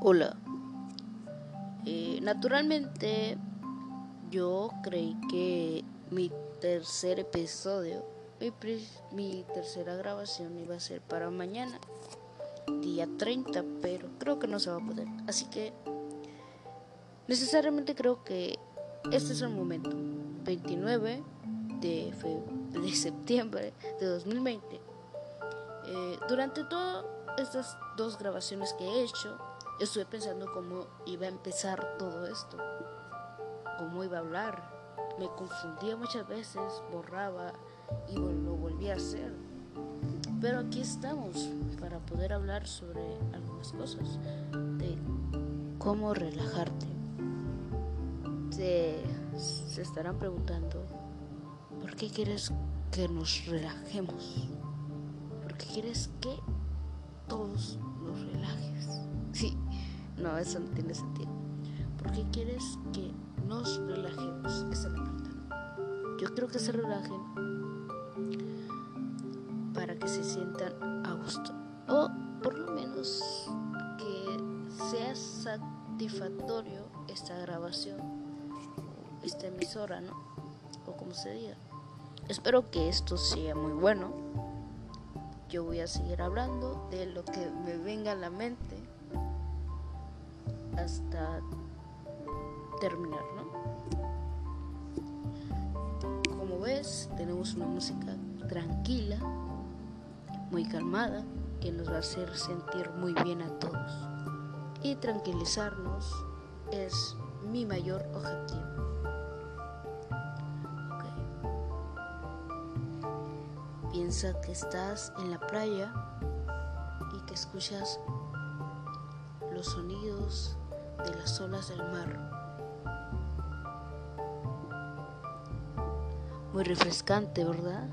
Hola. Eh, naturalmente, yo creí que mi tercer episodio, mi, tercera grabación iba a ser para mañana, día 30, pero creo que no se va a poder. Así que, necesariamente creo que este es el momento. 29 de, de septiembre de 2020. Eh, durante todas estas dos grabaciones que he hecho, estuve pensando cómo iba a empezar todo esto, cómo iba a hablar. Me confundía muchas veces, borraba y lo volvía a hacer. Pero aquí estamos para poder hablar sobre algunas cosas, de cómo relajarte. Se, se estarán preguntando, ¿por qué quieres que nos relajemos? ¿Por qué quieres que todos los relajes? No, eso no tiene sentido. ¿Por qué quieres que nos relajemos? Esa es la pregunta. Yo creo que se relajen para que se sientan a gusto. O por lo menos que sea satisfactorio esta grabación, esta emisora, ¿no? O como se diga. Espero que esto sea muy bueno. Yo voy a seguir hablando de lo que me venga a la mente hasta terminar, ¿no? Como ves, tenemos una música tranquila, muy calmada, que nos va a hacer sentir muy bien a todos. Y tranquilizarnos es mi mayor objetivo. Piensa que estás en la playa y que escuchas los sonidos de las olas del mar. Muy refrescante, ¿verdad?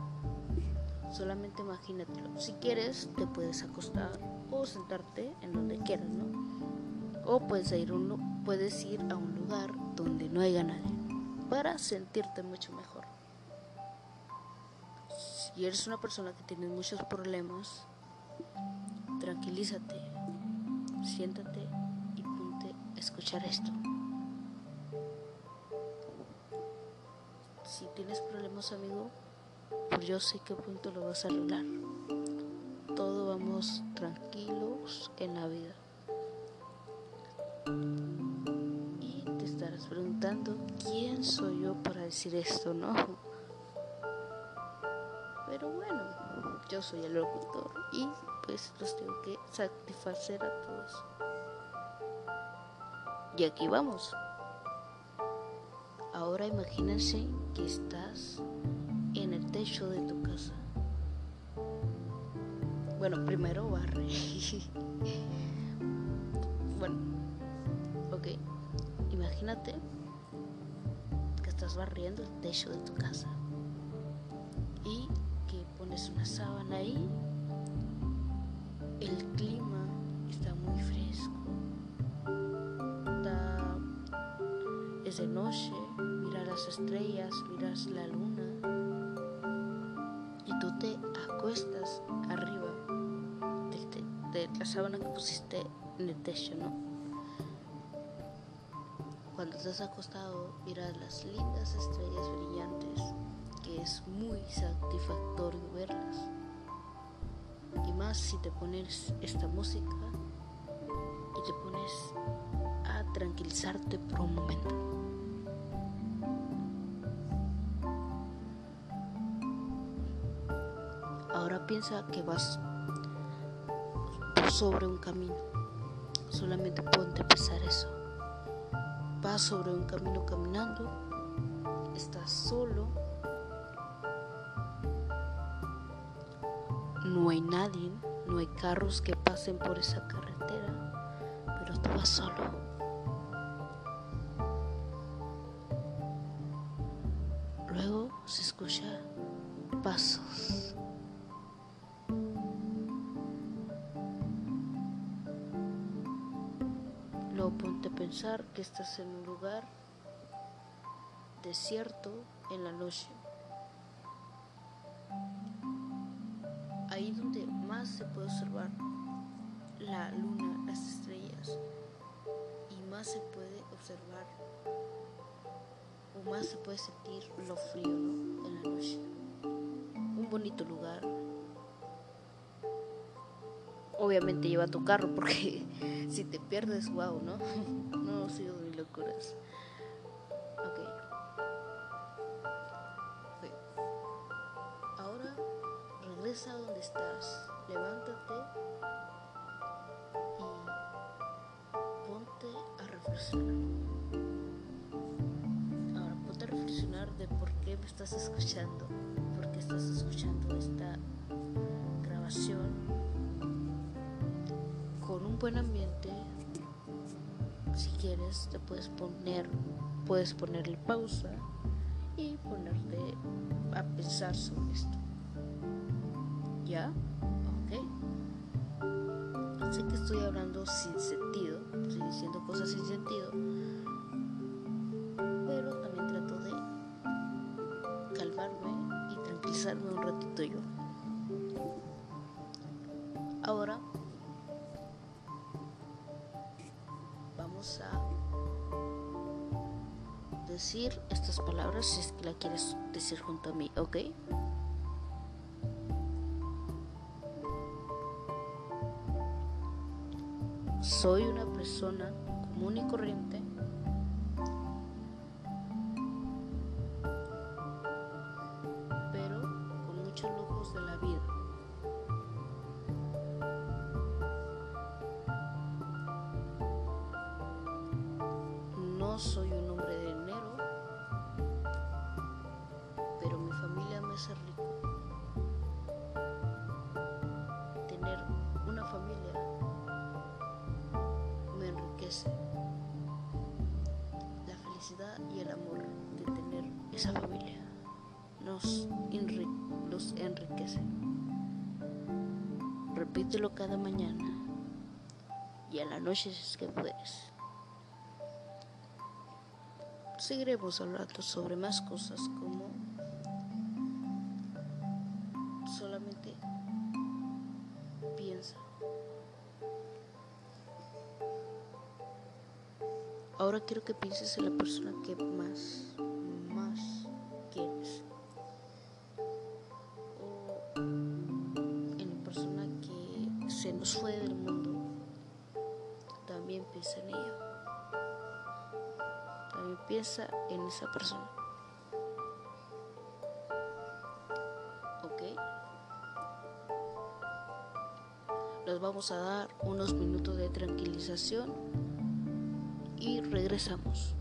Solamente imagínatelo. Si quieres, te puedes acostar o sentarte en donde quieras, ¿no? O puedes ir, a un lugar donde no haya nadie para sentirte mucho mejor. Si eres una persona que tiene muchos problemas, tranquilízate, siéntate escuchar esto. Si tienes problemas, amigo, pues yo sé qué punto lo vas a arreglar. Todos vamos tranquilos en la vida. Y te estarás preguntando, ¿quién soy yo para decir esto, no? Pero bueno, yo soy el locutor y pues los tengo que satisfacer a todos. Y aquí vamos. Ahora imagínense que estás en el techo de tu casa. Bueno, primero barre. bueno, ok. Imagínate que estás barriendo el techo de tu casa y que pones una sábana ahí. El clima está muy fresco de noche, miras las estrellas, miras la luna y tú te acuestas arriba de, la sábana que pusiste en el techo, ¿no? Cuando estás acostado, miras las lindas estrellas brillantes, que es muy satisfactorio verlas. Y más si te pones esta música y te pones a tranquilizarte por un momento. Piensa que vas sobre un camino. Solamente ponte a pensar eso. Vas sobre un camino caminando. Estás solo. No hay nadie, no hay carros que pasen por esa carretera, pero tú vas solo. Luego se escucha pasos. Ponte a pensar que estás en un lugar desierto en la noche. Ahí donde más se puede observar la luna, las estrellas más se puede observar o más se puede sentir lo frío en la noche. Un bonito lugar. Obviamente lleva tu carro porque si te pierdes, wow, ¿no? no sigo de locuras. Ahora regresa donde estás. Levántate y ponte a reflexionar. Ahora ponte a reflexionar de por qué me estás escuchando, por qué estás escuchando esta grabación buen ambiente. Si quieres, te puedes poner, puedes ponerle pausa y ponerte a pensar sobre esto. ¿Ya? sé que estoy hablando sin sentido, estoy diciendo cosas sin sentido, pero también trato de calmarme y tranquilizarme un ratito yo. Estas palabras si es que la quieres decir junto a mí, ¿ok? soy una persona común y corriente pero con muchos lujos de la vida. No soy un y el amor de tener esa familia nos enriquece. Repítelo cada mañana y a la noche si es que puedes. Seguiremos hablando sobre más cosas como solamente piensa. Ahora quiero que pienses en la persona que más, más quieres. O en la persona que se nos fue del mundo. También piensa en ella. También piensa en esa persona. ¿Ok? Nos vamos a dar unos minutos de tranquilización y regresamos.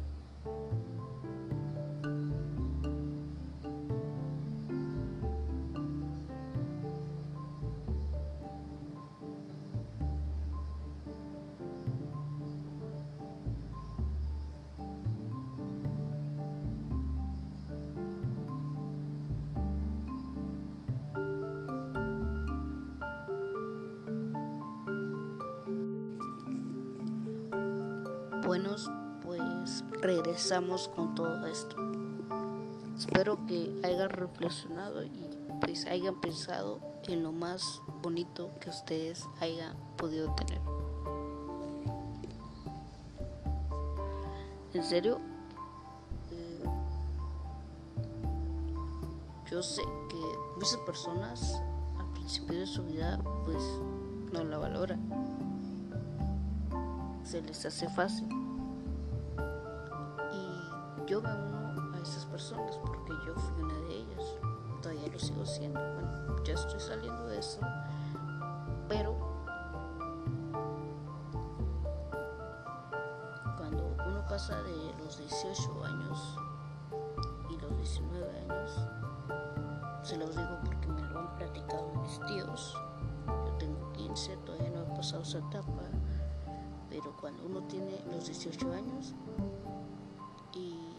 Buenos, pues regresamos con todo esto. Espero que hayan reflexionado y pues hayan pensado en lo más bonito que ustedes hayan podido tener. En serio, eh, yo sé que muchas personas al principio de su vida pues no la valoran. Se les hace fácil a esas personas porque yo fui una de ellas. Todavía lo sigo siendo. Bueno, ya estoy saliendo de eso. Pero cuando uno pasa de los 18 años y los 19 años, se los digo porque me lo han platicado mis tíos. Yo tengo 15, todavía no he pasado esa etapa. Pero cuando uno tiene los 18 años,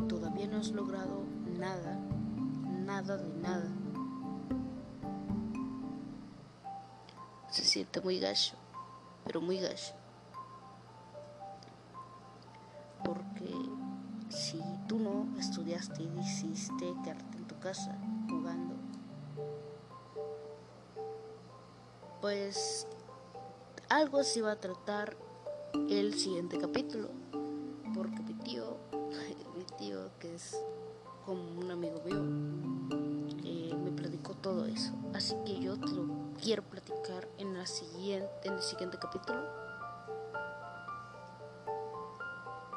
todavía no has logrado nada, nada de nada. Se siente muy gacho, pero muy gacho. Porque si tú no estudiaste y decidiste quedarte en tu casa jugando, pues algo se va a tratar el siguiente capítulo. Es como un amigo mío, eh, me platicó todo eso. Así que yo te lo quiero platicar en, la siguiente, en el siguiente capítulo,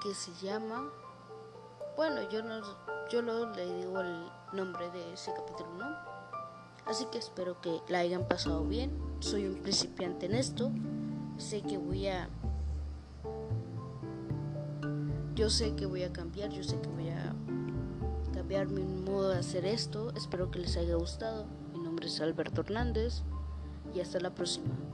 que se llama, bueno, yo no, yo no le digo el nombre de ese capítulo, ¿no? Así que espero que la hayan pasado bien. Soy un principiante en esto. Sé que voy a yo sé que voy a cambiar, yo sé que voy a cambiar mi modo de hacer esto. Espero que les haya gustado. Mi nombre es Alberto Hernández y hasta la próxima.